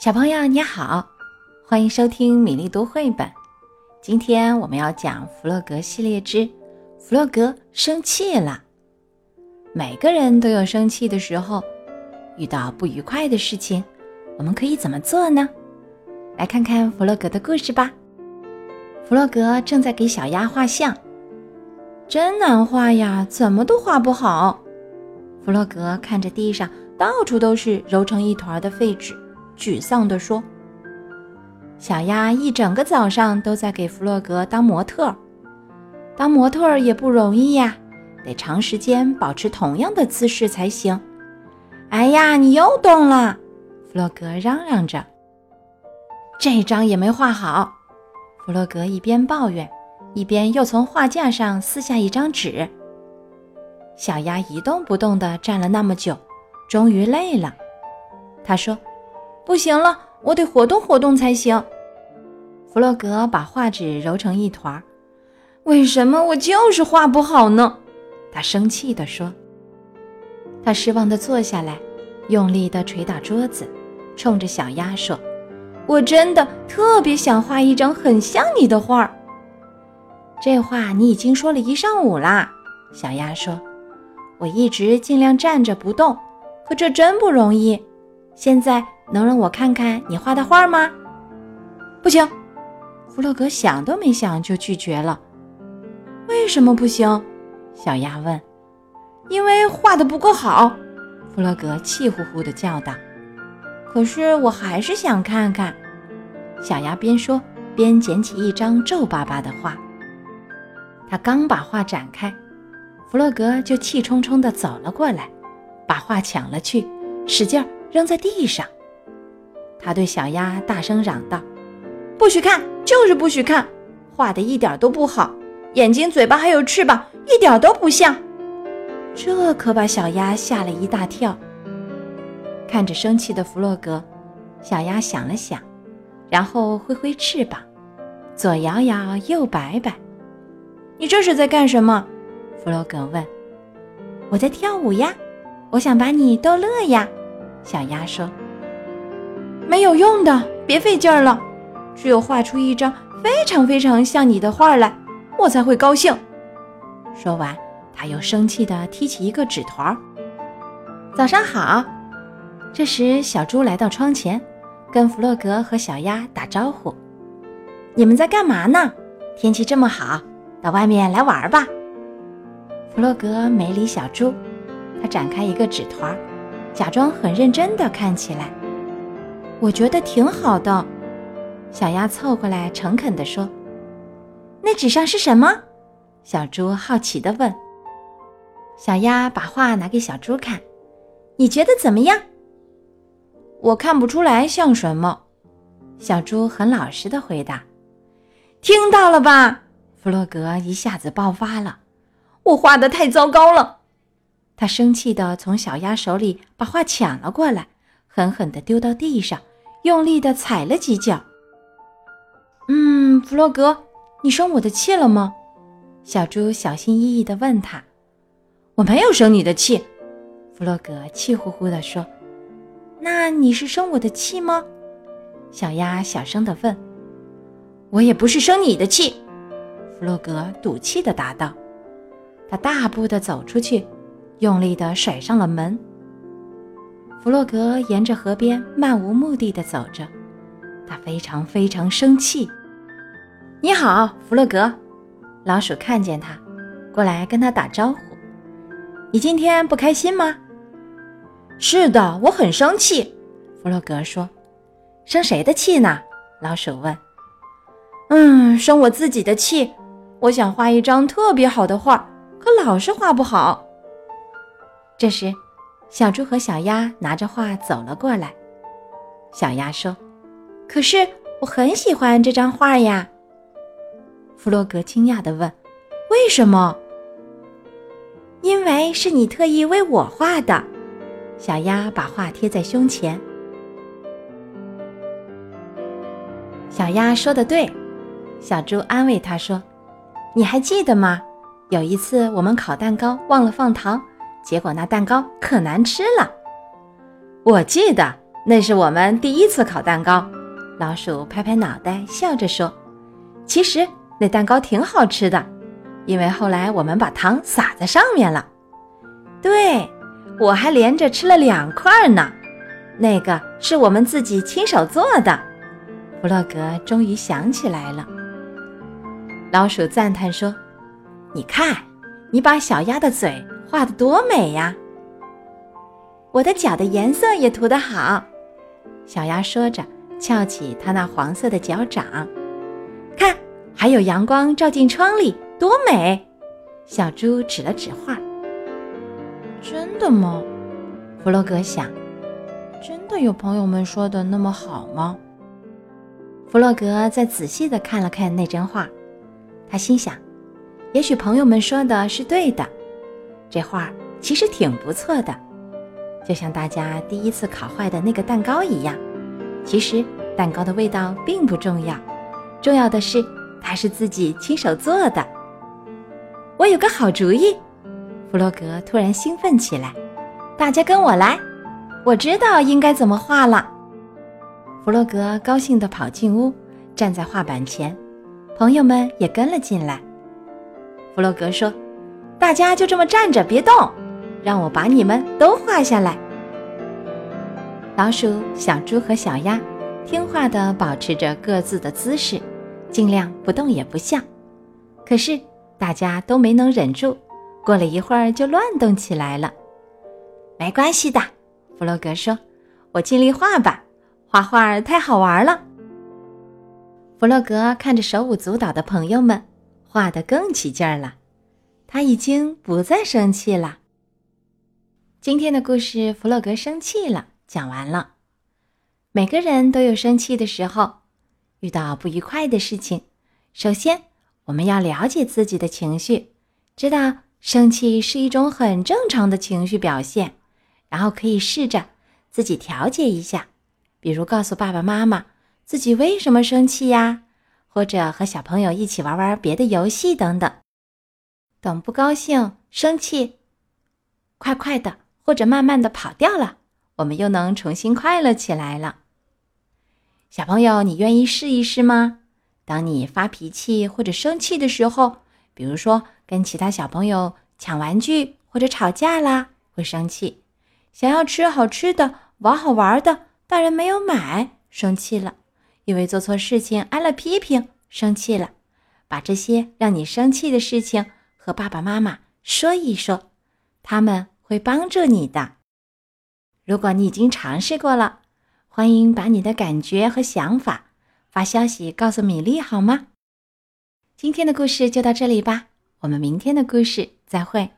小朋友你好，欢迎收听米粒读绘本。今天我们要讲弗洛格系列之《弗洛格生气了》。每个人都有生气的时候，遇到不愉快的事情，我们可以怎么做呢？来看看弗洛格的故事吧。弗洛格正在给小鸭画像，真难画呀，怎么都画不好。弗洛格看着地上到处都是揉成一团的废纸。沮丧地说：“小鸭一整个早上都在给弗洛格当模特，当模特也不容易呀，得长时间保持同样的姿势才行。”哎呀，你又动了！弗洛格嚷嚷着。这张也没画好。弗洛格一边抱怨，一边又从画架上撕下一张纸。小鸭一动不动地站了那么久，终于累了。他说。不行了，我得活动活动才行。弗洛格把画纸揉成一团。为什么我就是画不好呢？他生气地说。他失望地坐下来，用力地捶打桌子，冲着小鸭说：“我真的特别想画一张很像你的画。”这话你已经说了一上午啦。小鸭说：“我一直尽量站着不动，可这真不容易。现在。”能让我看看你画的画吗？不行，弗洛格想都没想就拒绝了。为什么不行？小鸭问。因为画的不够好，弗洛格气呼呼地叫道。可是我还是想看看。小鸭边说边捡起一张皱巴巴的画。他刚把画展开，弗洛格就气冲冲地走了过来，把画抢了去，使劲扔在地上。他对小鸭大声嚷道：“不许看，就是不许看，画的一点都不好，眼睛、嘴巴还有翅膀，一点都不像。”这可把小鸭吓了一大跳。看着生气的弗洛格，小鸭想了想，然后挥挥翅膀，左摇摇，右摆摆。“你这是在干什么？”弗洛格问。“我在跳舞呀，我想把你逗乐呀。”小鸭说。没有用的，别费劲儿了。只有画出一张非常非常像你的画来，我才会高兴。说完，他又生气地踢起一个纸团。早上好。这时，小猪来到窗前，跟弗洛格和小鸭打招呼：“你们在干嘛呢？天气这么好，到外面来玩吧。”弗洛格没理小猪，他展开一个纸团，假装很认真地看起来。我觉得挺好的，小鸭凑过来诚恳地说：“那纸上是什么？”小猪好奇地问。小鸭把画拿给小猪看：“你觉得怎么样？”我看不出来像什么。小猪很老实地回答：“听到了吧？”弗洛格一下子爆发了：“我画的太糟糕了！”他生气地从小鸭手里把画抢了过来，狠狠地丢到地上。用力地踩了几脚。嗯，弗洛格，你生我的气了吗？小猪小心翼翼地问他。我没有生你的气，弗洛格气呼呼地说。那你是生我的气吗？小鸭小声地问。我也不是生你的气，弗洛格赌气地答道。他大步地走出去，用力地甩上了门。弗洛格沿着河边漫无目的地走着，他非常非常生气。你好，弗洛格。老鼠看见他，过来跟他打招呼。你今天不开心吗？是的，我很生气。弗洛格说。生谁的气呢？老鼠问。嗯，生我自己的气。我想画一张特别好的画，可老是画不好。这时。小猪和小鸭拿着画走了过来。小鸭说：“可是我很喜欢这张画呀。”弗洛格惊讶地问：“为什么？”“因为是你特意为我画的。”小鸭把画贴在胸前。小鸭说的对，小猪安慰他说：“你还记得吗？有一次我们烤蛋糕忘了放糖。”结果那蛋糕可难吃了，我记得那是我们第一次烤蛋糕。老鼠拍拍脑袋，笑着说：“其实那蛋糕挺好吃的，因为后来我们把糖撒在上面了。对，我还连着吃了两块呢。那个是我们自己亲手做的。”弗洛格终于想起来了。老鼠赞叹说：“你看，你把小鸭的嘴画得多美呀！我的脚的颜色也涂得好。”小鸭说着，翘起它那黄色的脚掌。看，还有阳光照进窗里，多美！小猪指了指画。真的吗？弗洛格想，真的有朋友们说的那么好吗？弗洛格再仔细地看了看那张画。他心想，也许朋友们说的是对的，这画其实挺不错的，就像大家第一次烤坏的那个蛋糕一样。其实蛋糕的味道并不重要，重要的是它是自己亲手做的。我有个好主意，弗洛格突然兴奋起来，大家跟我来，我知道应该怎么画了。弗洛格高兴地跑进屋，站在画板前。朋友们也跟了进来。弗洛格说：“大家就这么站着，别动，让我把你们都画下来。”老鼠、小猪和小鸭听话地保持着各自的姿势，尽量不动也不笑。可是大家都没能忍住，过了一会儿就乱动起来了。没关系的，弗洛格说：“我尽力画吧，画画太好玩了。”弗洛格看着手舞足蹈的朋友们，画得更起劲儿了。他已经不再生气了。今天的故事《弗洛格生气了》讲完了。每个人都有生气的时候，遇到不愉快的事情，首先我们要了解自己的情绪，知道生气是一种很正常的情绪表现，然后可以试着自己调节一下，比如告诉爸爸妈妈。自己为什么生气呀？或者和小朋友一起玩玩别的游戏等等。等不高兴、生气，快快的或者慢慢的跑掉了，我们又能重新快乐起来了。小朋友，你愿意试一试吗？当你发脾气或者生气的时候，比如说跟其他小朋友抢玩具或者吵架啦，会生气；想要吃好吃的、玩好玩的，大人没有买，生气了。因为做错事情挨了批评，生气了，把这些让你生气的事情和爸爸妈妈说一说，他们会帮助你的。如果你已经尝试过了，欢迎把你的感觉和想法发消息告诉米粒好吗？今天的故事就到这里吧，我们明天的故事再会。